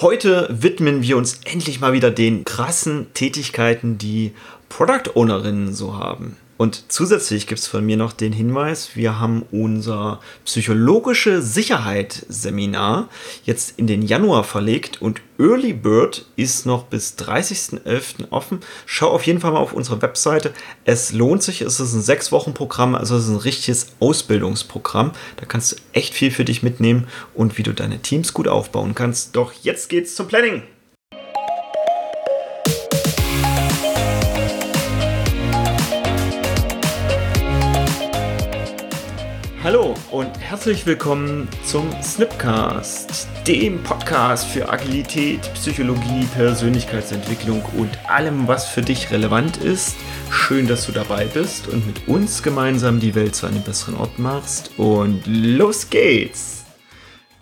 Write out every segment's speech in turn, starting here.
Heute widmen wir uns endlich mal wieder den krassen Tätigkeiten, die Product Ownerinnen so haben. Und zusätzlich gibt es von mir noch den Hinweis, wir haben unser psychologische Sicherheit Seminar jetzt in den Januar verlegt und Early Bird ist noch bis 30.11. offen. Schau auf jeden Fall mal auf unsere Webseite. Es lohnt sich, es ist ein sechs Wochen Programm, also es ist ein richtiges Ausbildungsprogramm. Da kannst du echt viel für dich mitnehmen und wie du deine Teams gut aufbauen kannst. Doch jetzt geht's zum Planning. Und herzlich willkommen zum Snipcast, dem Podcast für Agilität, Psychologie, Persönlichkeitsentwicklung und allem, was für dich relevant ist. Schön, dass du dabei bist und mit uns gemeinsam die Welt zu einem besseren Ort machst. Und los geht's!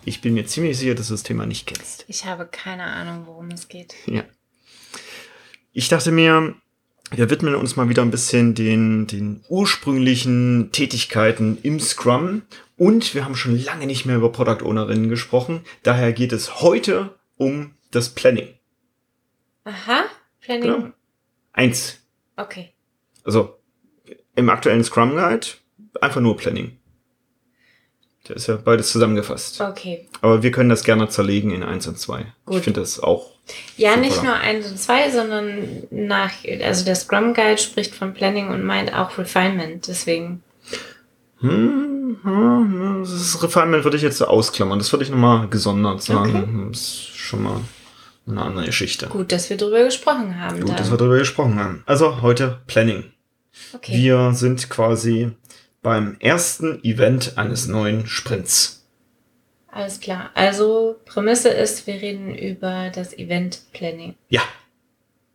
Ich bin mir ziemlich sicher, dass du das Thema nicht kennst. Ich habe keine Ahnung, worum es geht. Ja. Ich dachte mir, wir widmen uns mal wieder ein bisschen den, den ursprünglichen Tätigkeiten im Scrum. Und wir haben schon lange nicht mehr über Product Ownerinnen gesprochen. Daher geht es heute um das Planning. Aha, Planning. Genau. Eins. Okay. Also im aktuellen Scrum Guide einfach nur Planning. Der ist ja beides zusammengefasst. Okay. Aber wir können das gerne zerlegen in eins und zwei. Gut. Ich finde das auch. Ja, Super. nicht nur eins und zwei, sondern nach, also der Scrum Guide spricht von Planning und meint auch Refinement. Deswegen. Hm, hm, das Refinement würde ich jetzt so ausklammern. Das würde ich nochmal gesondert sagen. Das ist schon mal eine andere Geschichte. Gut, dass wir drüber gesprochen haben. Gut, dann. dass wir darüber gesprochen haben. Also heute Planning. okay. Wir sind quasi beim ersten Event eines neuen Sprints. Alles klar. Also Prämisse ist, wir reden über das Event Planning. Ja,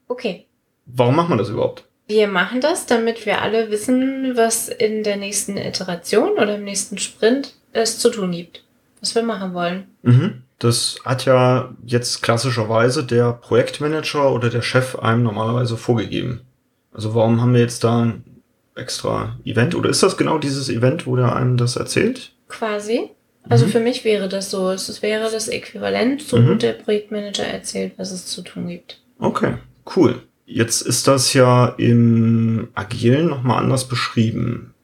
Okay. warum macht man das überhaupt? Wir machen das, damit wir alle wissen, was in der nächsten Iteration oder im nächsten Sprint es zu tun gibt. Was wir machen wollen. Mhm. Das hat ja jetzt klassischerweise der Projektmanager oder der Chef einem normalerweise vorgegeben. Also warum haben wir jetzt da extra Event? Oder ist das genau dieses Event, wo der einem das erzählt? Quasi. Also Mhm. für mich wäre das so. Es wäre das Äquivalent, so Mhm. der Projektmanager erzählt, was es zu tun gibt. Okay, cool. Jetzt ist das ja im Agilen nochmal anders beschrieben.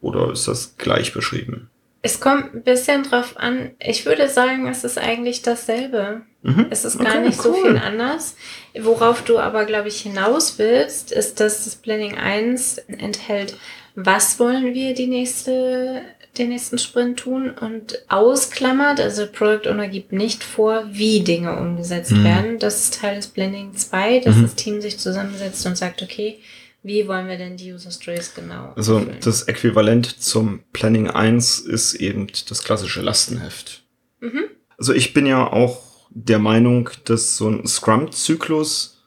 Oder ist das gleich beschrieben? Es kommt ein bisschen drauf an. Ich würde sagen, es ist eigentlich dasselbe. Mhm. Es ist gar Okay, nicht so cool. viel anders. Worauf du aber, glaube ich, hinaus willst, ist, dass das Planning 1 enthält, was wollen wir die nächste, den nächsten Sprint tun und ausklammert, also Product Owner gibt nicht vor, wie Dinge umgesetzt Mhm. werden. Das ist Teil des Planning 2, dass Mhm. das Team sich zusammensetzt und sagt, okay, wie wollen wir denn die User Stories genau Also erfüllen? das Äquivalent zum Planning 1 ist eben das klassische Lastenheft. Mhm. Also ich bin ja auch der Meinung, dass so ein Scrum-Zyklus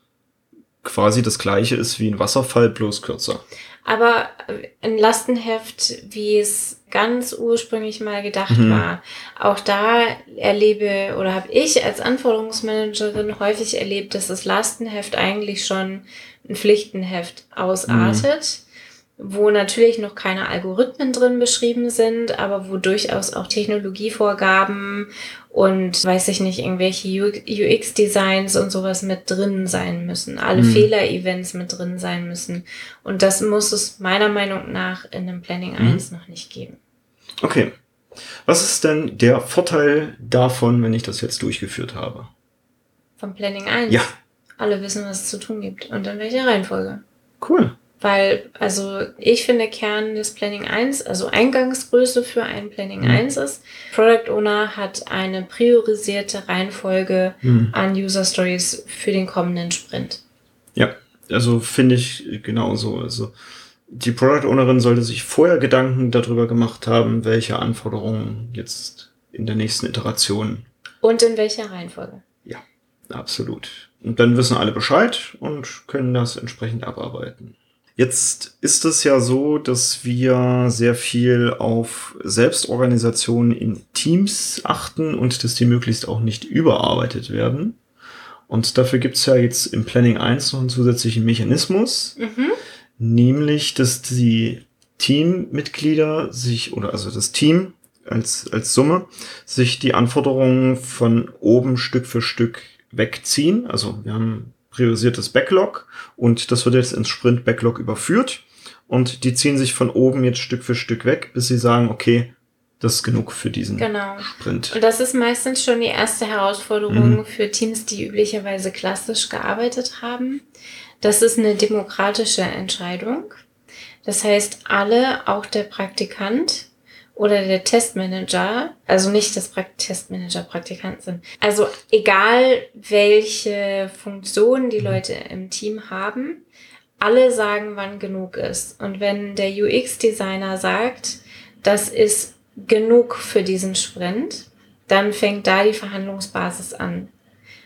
quasi das gleiche ist wie ein Wasserfall, bloß kürzer. Aber äh, ein Lastenheft, wie es ganz ursprünglich mal gedacht Mhm. war, auch da erlebe oder habe ich als Anforderungsmanagerin häufig erlebt, dass das Lastenheft eigentlich schon ein Pflichtenheft ausartet, wo natürlich noch keine Algorithmen drin beschrieben sind, aber wo durchaus auch Technologievorgaben und weiß ich nicht, irgendwelche UX-Designs und sowas mit drin sein müssen. Alle Mhm. Fehler-Events mit drin sein müssen. Und das muss es meiner Meinung nach in dem Planning Mhm. 1 noch nicht geben. Okay. Was ist denn der Vorteil davon, wenn ich das jetzt durchgeführt habe? Vom Planning 1. Ja, Alle wissen, was es zu tun gibt. Und in welcher Reihenfolge. cool. Weil, also ich finde Kern des Planning 1, also Eingangsgröße für ein Planning Mhm. 1 ist, Product Owner hat eine priorisierte Reihenfolge Hm. an User Stories für den kommenden Sprint. Ja, also finde ich genauso. Also die Product Ownerin sollte sich vorher Gedanken darüber gemacht haben, welche Anforderungen jetzt in der nächsten Iteration. Und in welcher Reihenfolge. Ja, absolut. Und dann wissen alle Bescheid und können das entsprechend abarbeiten. Jetzt ist es ja so, dass wir sehr viel auf Selbstorganisation in Teams achten und dass die möglichst auch nicht überarbeitet werden. Und dafür gibt's ja jetzt im Planning 1 noch einen zusätzlichen Mechanismus, Mhm. nämlich dass die Teammitglieder sich oder also das Team als, als Summe, sich die Anforderungen von oben Stück für Stück wegziehen. Also wir haben priorisiertes Backlog und das wird jetzt ins Sprint Backlog überführt und die ziehen sich von oben jetzt Stück für Stück weg, bis sie sagen, okay, das ist genug für diesen genau. Sprint. Und das ist meistens schon die erste Herausforderung mhm. für Teams, die üblicherweise klassisch gearbeitet haben. Das ist eine demokratische Entscheidung. Das heißt, alle, auch der Praktikant oder der Testmanager, also nicht, dass Testmanager Praktikant sind, also egal welche Funktion die mhm. Leute im Team haben, alle sagen, wann genug ist. Und wenn der UX-Designer sagt, das ist genug für diesen Sprint, dann fängt da die Verhandlungsbasis an.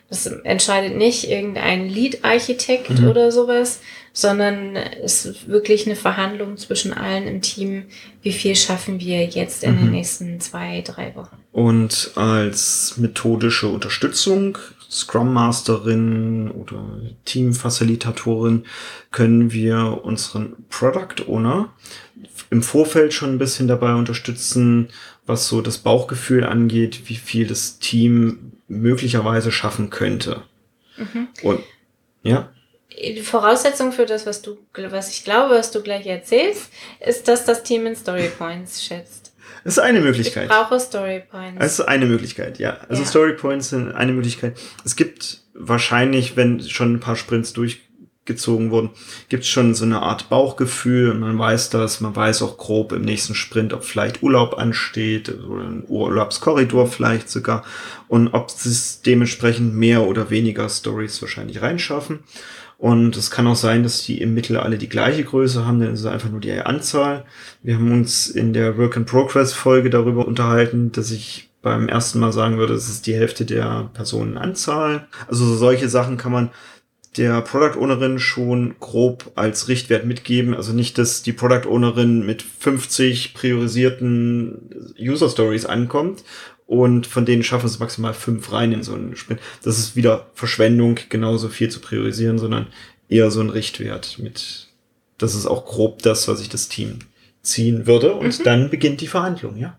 Das entscheidet nicht irgendein Lead-Architekt mhm. oder sowas, sondern es ist wirklich eine Verhandlung zwischen allen im Team, wie viel schaffen wir jetzt in mhm. den nächsten zwei, drei Wochen. Und als methodische Unterstützung, Scrum Masterin oder Team-Facilitatorin, können wir unseren Product Owner im Vorfeld schon ein bisschen dabei unterstützen, was so das Bauchgefühl angeht, wie viel das Team möglicherweise schaffen könnte. Mhm. Und ja. Die Voraussetzung für das, was du, was ich glaube, was du gleich erzählst, ist, dass das Team in Story Points schätzt. Das ist eine Möglichkeit. Ich brauche Story Points. Das ist eine Möglichkeit, ja. Also ja. Story Points sind eine Möglichkeit. Es gibt wahrscheinlich, wenn schon ein paar Sprints durch gezogen wurden, gibt es schon so eine Art Bauchgefühl und man weiß das, man weiß auch grob im nächsten Sprint, ob vielleicht Urlaub ansteht oder ein Urlaubskorridor vielleicht sogar und ob es dementsprechend mehr oder weniger Stories wahrscheinlich reinschaffen. Und es kann auch sein, dass die im Mittel alle die gleiche Größe haben, ist es einfach nur die Anzahl. Wir haben uns in der Work in Progress Folge darüber unterhalten, dass ich beim ersten Mal sagen würde, es ist die Hälfte der Personenanzahl. Also solche Sachen kann man der Product Ownerin schon grob als Richtwert mitgeben. Also nicht, dass die Product Ownerin mit 50 priorisierten User Stories ankommt und von denen schaffen es maximal fünf rein in so einen Sprint. Das ist wieder Verschwendung, genauso viel zu priorisieren, sondern eher so ein Richtwert mit, das ist auch grob das, was ich das Team ziehen würde und mhm. dann beginnt die Verhandlung, ja.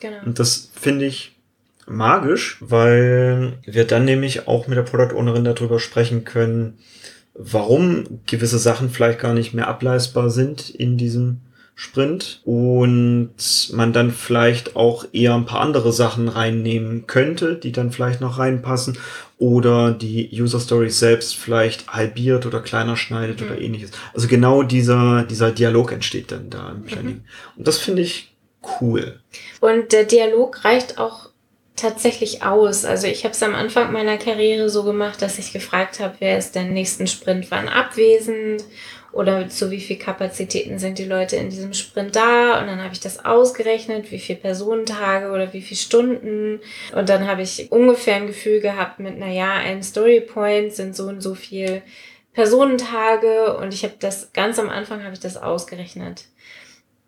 Genau. Und das finde ich magisch, weil wir dann nämlich auch mit der Product Ownerin darüber sprechen können, warum gewisse Sachen vielleicht gar nicht mehr ableistbar sind in diesem Sprint und man dann vielleicht auch eher ein paar andere Sachen reinnehmen könnte, die dann vielleicht noch reinpassen oder die User Stories selbst vielleicht halbiert oder kleiner schneidet mhm. oder ähnliches. Also genau dieser, dieser Dialog entsteht dann da im Planning. Mhm. Und das finde ich cool. Und der Dialog reicht auch tatsächlich aus. Also ich habe es am Anfang meiner Karriere so gemacht, dass ich gefragt habe, wer ist denn nächsten Sprint wann abwesend oder zu wie viel Kapazitäten sind die Leute in diesem Sprint da? Und dann habe ich das ausgerechnet, wie viel Personentage oder wie viel Stunden. Und dann habe ich ungefähr ein Gefühl gehabt mit, naja, ein Storypoint sind so und so viel Personentage. Und ich habe das ganz am Anfang habe ich das ausgerechnet.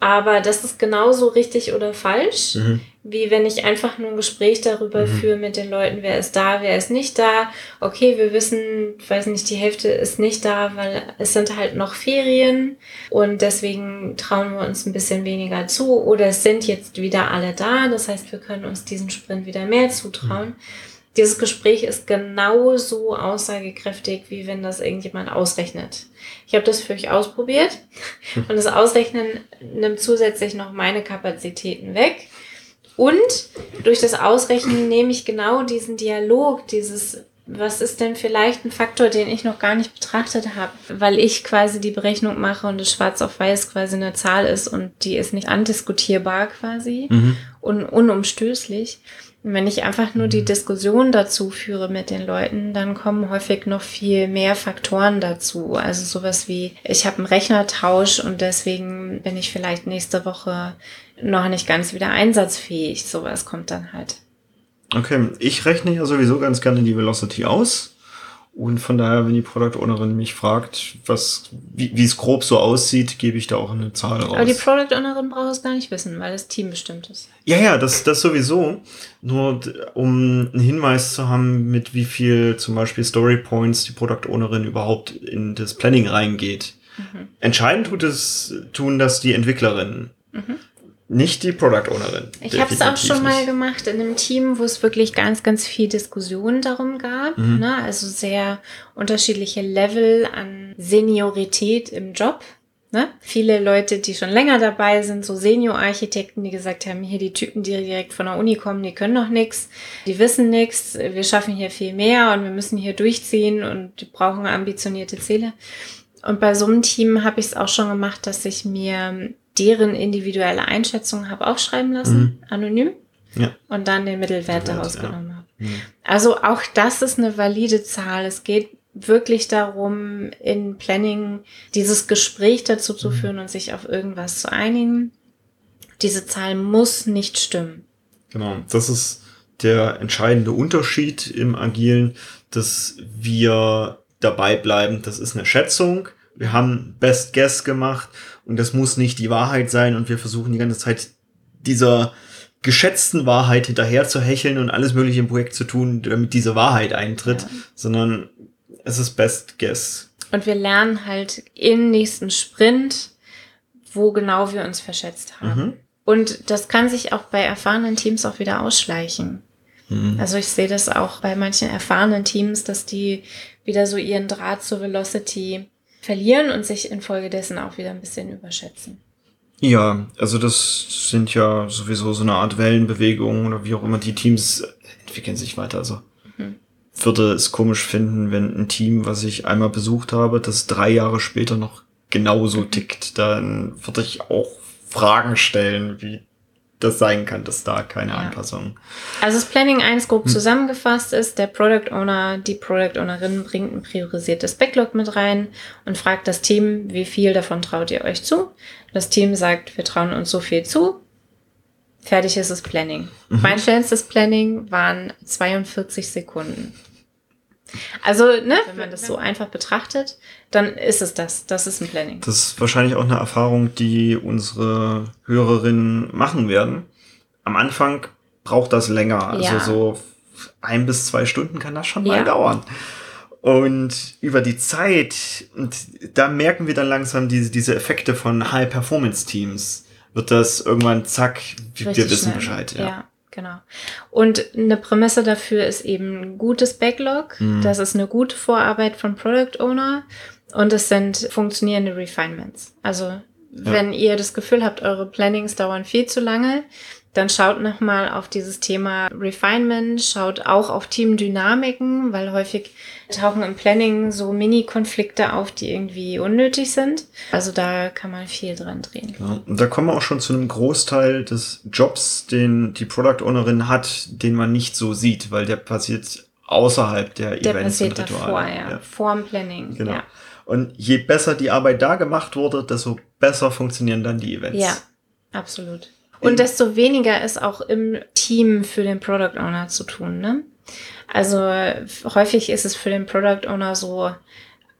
Aber das ist genauso richtig oder falsch, mhm. wie wenn ich einfach nur ein Gespräch darüber mhm. führe mit den Leuten, wer ist da, wer ist nicht da. Okay, wir wissen, weiß nicht, die Hälfte ist nicht da, weil es sind halt noch Ferien und deswegen trauen wir uns ein bisschen weniger zu. Oder es sind jetzt wieder alle da, das heißt, wir können uns diesen Sprint wieder mehr zutrauen. Mhm dieses Gespräch ist genauso aussagekräftig, wie wenn das irgendjemand ausrechnet. Ich habe das für euch ausprobiert und das Ausrechnen nimmt zusätzlich noch meine Kapazitäten weg. Und durch das Ausrechnen nehme ich genau diesen Dialog, dieses was ist denn vielleicht ein Faktor, den ich noch gar nicht betrachtet habe, weil ich quasi die Berechnung mache und es schwarz auf weiß quasi eine Zahl ist und die ist nicht andiskutierbar quasi mhm. und unumstößlich. Wenn ich einfach nur die. Diskussion dazu führe mit den Leuten, dann kommen häufig noch viel mehr Faktoren dazu. Also sowas wie, ich habe einen Rechnertausch und deswegen bin ich vielleicht nächste Woche noch nicht ganz wieder einsatzfähig. Sowas kommt dann halt. Okay, ich rechne ja sowieso ganz gerne die Velocity aus. Und von daher, wenn die Product Ownerin mich fragt, was, wie, es grob so aussieht, gebe ich da auch eine Zahl raus. Aber die Product Ownerin braucht es gar nicht wissen, weil das Team bestimmt ist. Ja, ja, das, das sowieso. Nur um einen Hinweis zu haben, mit wie viel zum Beispiel Story Points die Product Ownerin überhaupt in das Planning reingeht. Mhm. Entscheidend tut es, tun das die Entwicklerinnen. Mhm. Nicht die Product Ownerin. Ich habe es auch schon nicht. mal gemacht in einem Team, wo es wirklich ganz, ganz viel Diskussion darum gab. Mhm. Ne? Also sehr unterschiedliche Level an Seniorität im Job. Ne? Viele Leute, die schon länger dabei sind, so Senior-Architekten, die gesagt haben, hier die Typen, die direkt von der Uni kommen, die können noch nichts, die wissen nichts, wir schaffen hier viel mehr und wir müssen hier durchziehen und die brauchen ambitionierte Ziele. Und bei so einem Team habe ich es auch schon gemacht, dass ich mir deren individuelle Einschätzung habe aufschreiben lassen, mhm. anonym, ja. und dann den Mittelwert daraus ja. genommen habe. Mhm. Also auch das ist eine valide Zahl. Es geht wirklich darum, in Planning dieses Gespräch dazu zu mhm. führen und sich auf irgendwas zu einigen. Diese Zahl muss nicht stimmen. Genau, das ist der entscheidende Unterschied im Agilen, dass wir dabei bleiben. Das ist eine Schätzung. Wir haben Best Guess gemacht und das muss nicht die Wahrheit sein und wir versuchen die ganze Zeit dieser geschätzten Wahrheit hinterher zu hecheln und alles mögliche im Projekt zu tun, damit diese Wahrheit eintritt, ja. sondern es ist Best Guess. Und wir lernen halt im nächsten Sprint, wo genau wir uns verschätzt haben. Mhm. Und das kann sich auch bei erfahrenen Teams auch wieder ausschleichen. Mhm. Also ich sehe das auch bei manchen erfahrenen Teams, dass die wieder so ihren Draht zur Velocity verlieren und sich infolgedessen auch wieder ein bisschen überschätzen. Ja, also das sind ja sowieso so eine Art Wellenbewegungen oder wie auch immer. Die Teams entwickeln sich weiter. Also mhm. würde es komisch finden, wenn ein Team, was ich einmal besucht habe, das drei Jahre später noch genauso tickt. Dann würde ich auch Fragen stellen, wie das sein kann, dass da keine ja. Anpassung. Also das Planning 1 grob hm. zusammengefasst ist, der Product Owner, die Product Ownerin bringt ein priorisiertes Backlog mit rein und fragt das Team, wie viel davon traut ihr euch zu? Das Team sagt, wir trauen uns so viel zu. Fertig ist das Planning. Mhm. Mein schnellstes Planning waren 42 Sekunden. Also, ne, wenn man das so einfach betrachtet, dann ist es das. Das ist ein Planning. Das ist wahrscheinlich auch eine Erfahrung, die unsere Hörerinnen machen werden. Am Anfang braucht das länger. Also ja. so ein bis zwei Stunden kann das schon mal ja. dauern. Und über die Zeit, und da merken wir dann langsam diese, diese Effekte von High-Performance-Teams, wird das irgendwann zack, wir wissen schnell. Bescheid. ja. ja. Genau. Und eine Prämisse dafür ist eben ein gutes Backlog. Mhm. Das ist eine gute Vorarbeit von Product Owner und es sind funktionierende Refinements. Also ja. wenn ihr das Gefühl habt, eure Plannings dauern viel zu lange, dann schaut nochmal auf dieses Thema Refinement, schaut auch auf Teamdynamiken, weil häufig tauchen im Planning so Mini-Konflikte auf, die irgendwie unnötig sind. Also da kann man viel dran drehen. Ja, und da kommen wir auch schon zu einem Großteil des Jobs, den die Product Ownerin hat, den man nicht so sieht, weil der passiert außerhalb der, der Events passiert und Rituale. Davor, ja. ja. Vorm Planning. Genau. Ja. Und je besser die Arbeit da gemacht wurde, desto besser funktionieren dann die Events. Ja, absolut. Und desto weniger ist auch im Team für den Product Owner zu tun. Ne? Also häufig ist es für den Product Owner so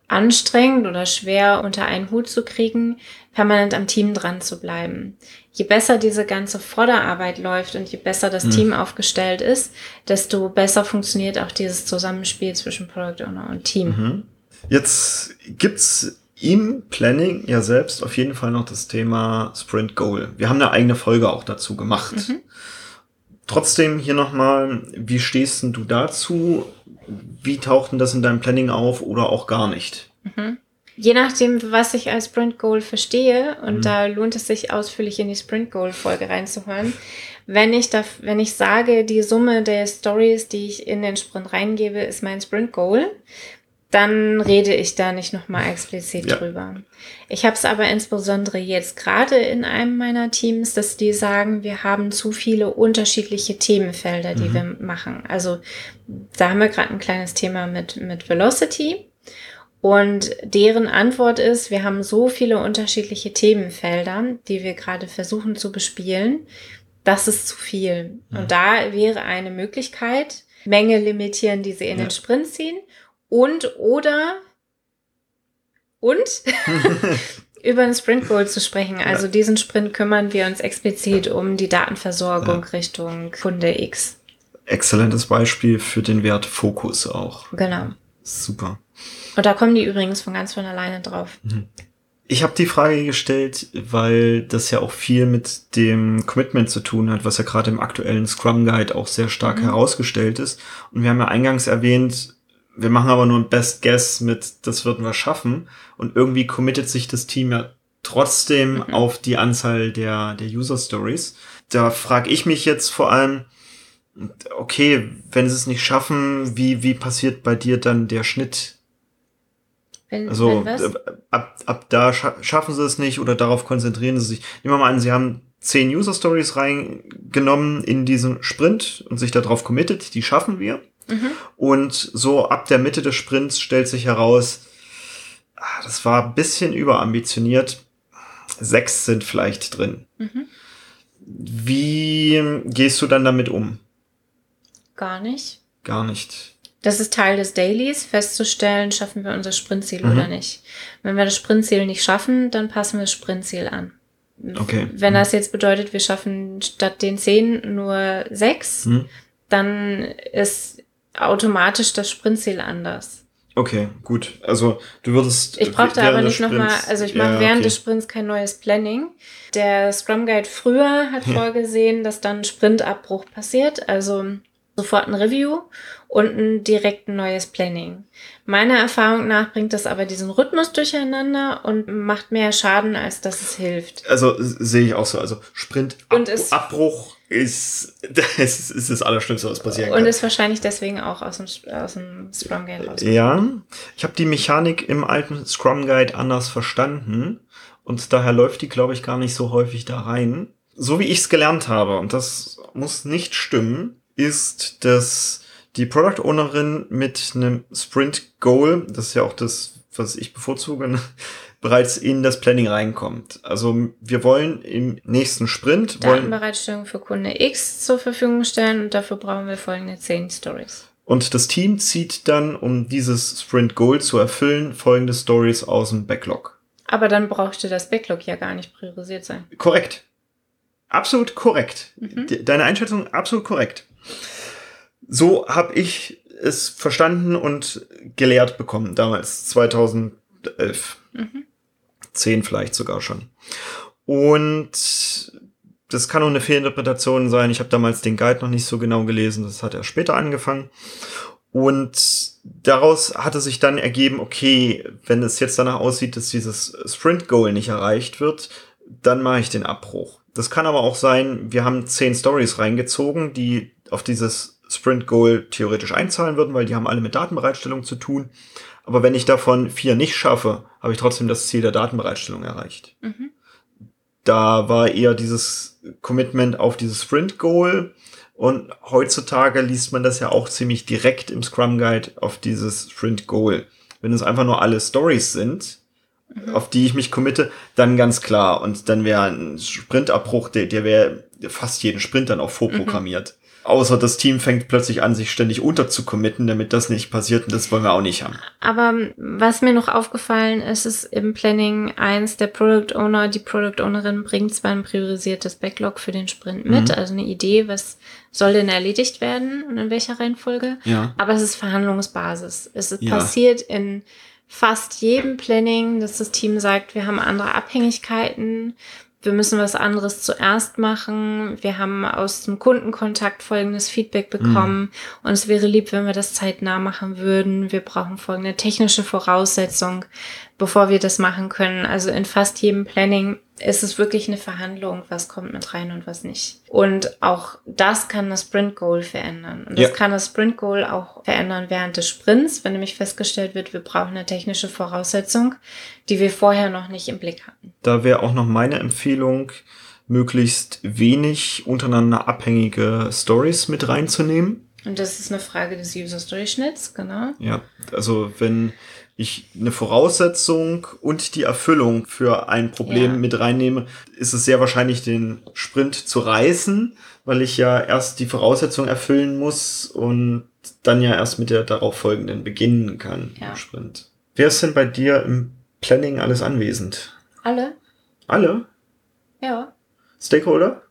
anstrengend oder schwer unter einen Hut zu kriegen, permanent am Team dran zu bleiben. Je besser diese ganze Vorderarbeit läuft und je besser das mhm. Team aufgestellt ist, desto besser funktioniert auch dieses Zusammenspiel zwischen Product Owner und Team. Mhm. Jetzt gibt's im Planning ja selbst auf jeden Fall noch das Thema Sprint Goal. Wir haben eine eigene Folge auch dazu gemacht. Mhm. Trotzdem hier nochmal, wie stehst denn du dazu? Wie taucht denn das in deinem Planning auf oder auch gar nicht? Mhm. Je nachdem, was ich als Sprint Goal verstehe, und mhm. da lohnt es sich ausführlich in die Sprint Goal Folge reinzuhören, wenn ich da, wenn ich sage, die Summe der Stories, die ich in den Sprint reingebe, ist mein Sprint Goal, dann rede ich da nicht nochmal explizit ja. drüber. Ich habe es aber insbesondere jetzt gerade in einem meiner Teams, dass die sagen, wir haben zu viele unterschiedliche Themenfelder, die mhm. wir machen. Also da haben wir gerade ein kleines Thema mit, mit Velocity. Und deren Antwort ist, wir haben so viele unterschiedliche Themenfelder, die wir gerade versuchen zu bespielen. Das ist zu viel. Mhm. Und da wäre eine Möglichkeit, Menge limitieren, die sie in ja. den Sprint ziehen und oder und über einen Sprint Goal zu sprechen. Also ja. diesen Sprint kümmern wir uns explizit um die Datenversorgung ja. Richtung Kunde X. Exzellentes Beispiel für den Wert Fokus auch. Genau. Super. Und da kommen die übrigens von ganz von alleine drauf. Mhm. Ich habe die Frage gestellt, weil das ja auch viel mit dem Commitment zu tun hat, was ja gerade im aktuellen Scrum Guide auch sehr stark mhm. herausgestellt ist. Und wir haben ja eingangs erwähnt, wir machen aber nur ein Best Guess mit, das würden wir schaffen. Und irgendwie committet sich das Team ja trotzdem mhm. auf die Anzahl der, der User Stories. Da frage ich mich jetzt vor allem, okay, wenn sie es nicht schaffen, wie, wie passiert bei dir dann der Schnitt? Wenn, also wenn ab, ab da scha schaffen sie es nicht oder darauf konzentrieren sie sich. Nehmen wir mal an, sie haben zehn User Stories reingenommen in diesen Sprint und sich darauf committed, die schaffen wir. Mhm. Und so ab der Mitte des Sprints stellt sich heraus, ah, das war ein bisschen überambitioniert. Sechs sind vielleicht drin. Mhm. Wie gehst du dann damit um? Gar nicht. Gar nicht. Das ist Teil des Dailies, festzustellen, schaffen wir unser Sprintziel mhm. oder nicht. Wenn wir das Sprintziel nicht schaffen, dann passen wir das Sprintziel an. Okay. Wenn das jetzt bedeutet, wir schaffen statt den zehn nur sechs, mhm. dann ist automatisch das Sprintziel anders. Okay, gut. Also du würdest. Ich brauchte aber nicht nochmal, also ich mache ja, während okay. des Sprints kein neues Planning. Der Scrum Guide früher hat ja. vorgesehen, dass dann Sprintabbruch passiert. Also sofort ein Review und ein direkt ein neues Planning. Meiner Erfahrung nach bringt das aber diesen Rhythmus durcheinander und macht mehr Schaden, als dass es hilft. Also sehe ich auch so. Also Sprintabbruch ist, ist, ist das Allerschlimmste, was passieren kann. Und ist wahrscheinlich deswegen auch aus dem, aus dem Scrum Guide raus. Ja, ich habe die Mechanik im alten Scrum Guide anders verstanden und daher läuft die, glaube ich, gar nicht so häufig da rein. So wie ich es gelernt habe, und das muss nicht stimmen, ist, dass die Product Ownerin mit einem Sprint Goal, das ist ja auch das, was ich bevorzuge, bereits in das Planning reinkommt. Also wir wollen im nächsten Sprint Datenbereitstellung für Kunde X zur Verfügung stellen und dafür brauchen wir folgende 10 Stories. Und das Team zieht dann, um dieses Sprint Goal zu erfüllen, folgende Stories aus dem Backlog. Aber dann brauchte das Backlog ja gar nicht priorisiert sein. Korrekt. Absolut korrekt. Mhm. Deine Einschätzung absolut korrekt. So habe ich es verstanden und gelehrt bekommen, damals, 2011. Mhm. 10 vielleicht sogar schon. Und das kann auch eine Fehlinterpretation sein. Ich habe damals den Guide noch nicht so genau gelesen, das hat er später angefangen. Und daraus hatte sich dann ergeben, okay, wenn es jetzt danach aussieht, dass dieses Sprint-Goal nicht erreicht wird, dann mache ich den Abbruch. Das kann aber auch sein, wir haben zehn Stories reingezogen, die auf dieses Sprint Goal theoretisch einzahlen würden, weil die haben alle mit Datenbereitstellung zu tun. Aber wenn ich davon vier nicht schaffe, habe ich trotzdem das Ziel der Datenbereitstellung erreicht. Mhm. Da war eher dieses Commitment auf dieses Sprint Goal. Und heutzutage liest man das ja auch ziemlich direkt im Scrum Guide auf dieses Sprint Goal. Wenn es einfach nur alle Stories sind, mhm. auf die ich mich committe, dann ganz klar. Und dann wäre ein Sprintabbruch, der, der wäre fast jeden Sprint dann auch vorprogrammiert. Mhm. Außer das Team fängt plötzlich an, sich ständig unterzucommitten, damit das nicht passiert und das wollen wir auch nicht haben. Aber was mir noch aufgefallen ist, ist im Planning eins der Product Owner, die Product Ownerin bringt zwar ein priorisiertes Backlog für den Sprint mit, mhm. also eine Idee, was soll denn erledigt werden und in welcher Reihenfolge, ja. aber es ist Verhandlungsbasis. Es ist ja. passiert in fast jedem Planning, dass das Team sagt, wir haben andere Abhängigkeiten, wir müssen was anderes zuerst machen. Wir haben aus dem Kundenkontakt folgendes Feedback bekommen mhm. und es wäre lieb, wenn wir das zeitnah machen würden. Wir brauchen folgende technische Voraussetzung, bevor wir das machen können. Also in fast jedem Planning ist es wirklich eine Verhandlung, was kommt mit rein und was nicht. Und auch das kann das Sprint Goal verändern. Und das ja. kann das Sprint Goal auch verändern während des Sprints, wenn nämlich festgestellt wird, wir brauchen eine technische Voraussetzung, die wir vorher noch nicht im Blick hatten. Da wäre auch noch meine Empfehlung, möglichst wenig untereinander abhängige Stories mit reinzunehmen. Und das ist eine Frage des User Story Schnitts, genau. Ja, also wenn ich eine Voraussetzung und die Erfüllung für ein Problem ja. mit reinnehme, ist es sehr wahrscheinlich, den Sprint zu reißen, weil ich ja erst die Voraussetzung erfüllen muss und dann ja erst mit der darauf folgenden beginnen kann ja. im Sprint. Wer ist denn bei dir im Planning alles anwesend? Alle. Alle? Ja. Stakeholder?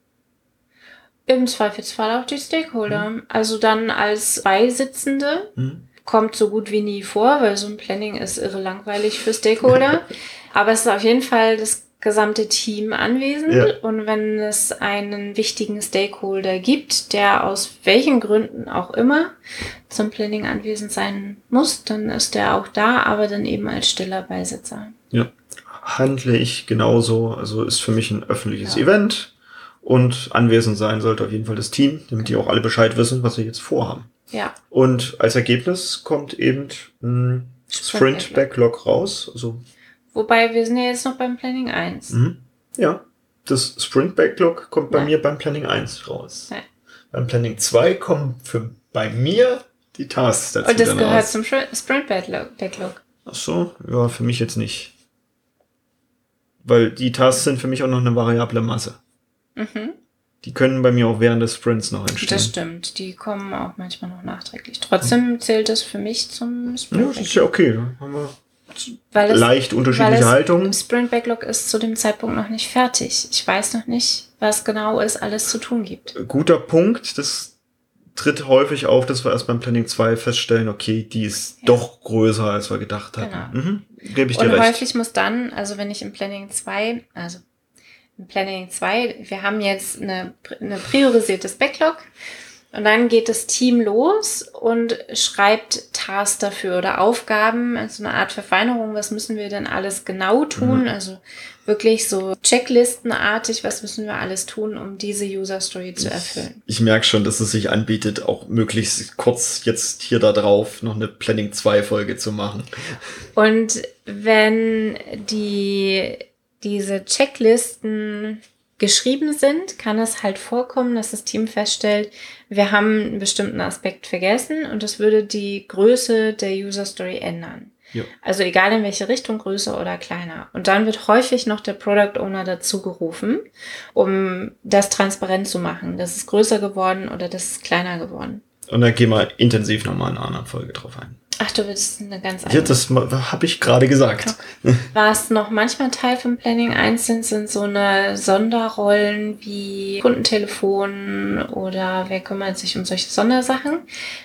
Im Zweifelsfall auch die Stakeholder. Mhm. Also dann als Beisitzende. Mhm kommt so gut wie nie vor, weil so ein Planning ist irre langweilig für Stakeholder. Aber es ist auf jeden Fall das gesamte Team anwesend. Ja. Und wenn es einen wichtigen Stakeholder gibt, der aus welchen Gründen auch immer zum Planning anwesend sein muss, dann ist der auch da, aber dann eben als stiller Beisitzer. Ja, handle ich genauso. Also ist für mich ein öffentliches ja. Event und anwesend sein sollte auf jeden Fall das Team, damit die auch alle Bescheid wissen, was sie jetzt vorhaben. Ja. Und als Ergebnis kommt eben ein Sprint Backlog raus. Also Wobei wir sind ja jetzt noch beim Planning 1. Mhm. Ja, das Sprint Backlog kommt bei ja. mir beim Planning 1 raus. Ja. Beim Planning 2 kommen für bei mir die Tasks dazu. Und das gehört raus. zum Sprint Backlog. Ach so, ja, für mich jetzt nicht. Weil die Tasks sind für mich auch noch eine variable Masse. Mhm. Die können bei mir auch während des Sprints noch entstehen. Das stimmt, die kommen auch manchmal noch nachträglich. Trotzdem zählt das für mich zum Sprint. Ja, das ist ja okay. Haben wir weil es, leicht unterschiedliche Haltungen. Sprint Backlog ist zu dem Zeitpunkt noch nicht fertig. Ich weiß noch nicht, was genau es alles zu tun gibt. Guter Punkt. Das tritt häufig auf, dass wir erst beim Planning 2 feststellen, okay, die ist ja. doch größer, als wir gedacht hatten. Genau. Mhm. Gebe ich dir Und recht. häufig muss dann, also wenn ich im Planning 2, also Planning 2, wir haben jetzt eine, eine priorisiertes Backlog und dann geht das Team los und schreibt Tasks dafür oder Aufgaben, also eine Art Verfeinerung, was müssen wir denn alles genau tun? Mhm. Also wirklich so checklistenartig, was müssen wir alles tun, um diese User Story zu erfüllen. Ich, ich merke schon, dass es sich anbietet, auch möglichst kurz jetzt hier da drauf noch eine Planning 2 Folge zu machen. Und wenn die diese Checklisten geschrieben sind, kann es halt vorkommen, dass das Team feststellt, wir haben einen bestimmten Aspekt vergessen und das würde die Größe der User Story ändern. Ja. Also egal in welche Richtung, größer oder kleiner. Und dann wird häufig noch der Product Owner dazu gerufen, um das transparent zu machen. Das ist größer geworden oder das ist kleiner geworden. Und dann gehen wir intensiv nochmal in einer anderen Folge drauf ein. Ach, du willst eine ganz andere. Ja, das habe ich gerade gesagt. Was noch manchmal Teil vom Planning 1 sind, sind so eine Sonderrollen wie Kundentelefon oder wer kümmert sich um solche Sondersachen.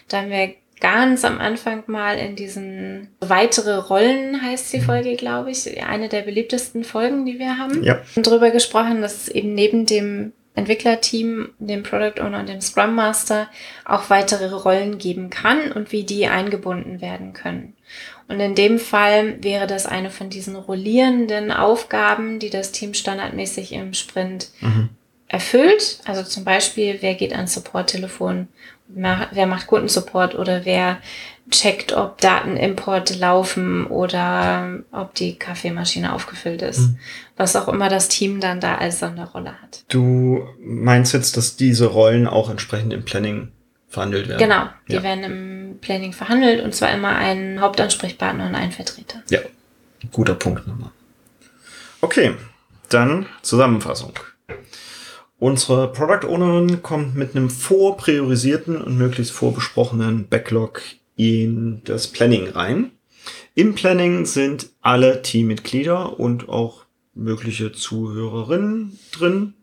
Da haben wir ganz am Anfang mal in diesen weitere Rollen heißt die Folge, glaube ich, eine der beliebtesten Folgen, die wir haben. Ja. Und darüber gesprochen, dass es eben neben dem Entwicklerteam, dem Product Owner und dem Scrum Master auch weitere Rollen geben kann und wie die eingebunden werden können. Und in dem Fall wäre das eine von diesen rollierenden Aufgaben, die das Team standardmäßig im Sprint mhm. erfüllt. Also zum Beispiel, wer geht ans Support-Telefon, wer macht Kundensupport oder wer checkt, ob Datenimporte laufen oder ob die Kaffeemaschine aufgefüllt ist. Mhm. Was auch immer das Team dann da als Sonderrolle hat. Du meinst jetzt, dass diese Rollen auch entsprechend im Planning verhandelt werden? Genau, die ja. werden im Planning verhandelt und zwar immer ein Hauptansprechpartner und ein Vertreter. Ja, guter Punkt nochmal. Okay, dann Zusammenfassung. Unsere Product Ownerin kommt mit einem vorpriorisierten und möglichst vorbesprochenen Backlog in das Planning rein. Im Planning sind alle Teammitglieder und auch mögliche Zuhörerinnen drin.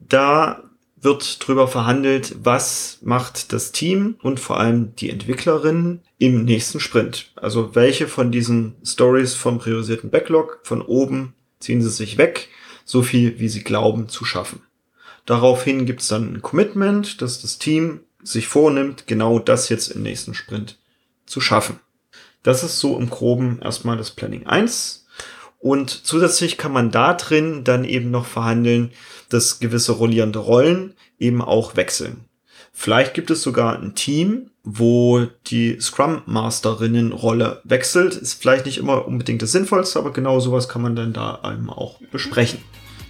Da wird drüber verhandelt, was macht das Team und vor allem die Entwicklerin im nächsten Sprint. Also welche von diesen Stories vom priorisierten Backlog von oben ziehen sie sich weg, so viel wie sie glauben zu schaffen. Daraufhin gibt es dann ein Commitment, dass das Team sich vornimmt, genau das jetzt im nächsten Sprint zu schaffen. Das ist so im Groben erstmal das Planning 1. Und zusätzlich kann man da drin dann eben noch verhandeln, dass gewisse rollierende Rollen eben auch wechseln. Vielleicht gibt es sogar ein Team, wo die Scrum Masterinnen Rolle wechselt. Ist vielleicht nicht immer unbedingt das Sinnvollste, aber genau sowas kann man dann da eben auch besprechen.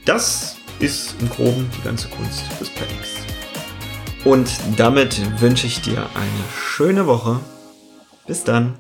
Das ist im Groben die ganze Kunst des Plannings. Und damit wünsche ich dir eine schöne Woche. Bis dann.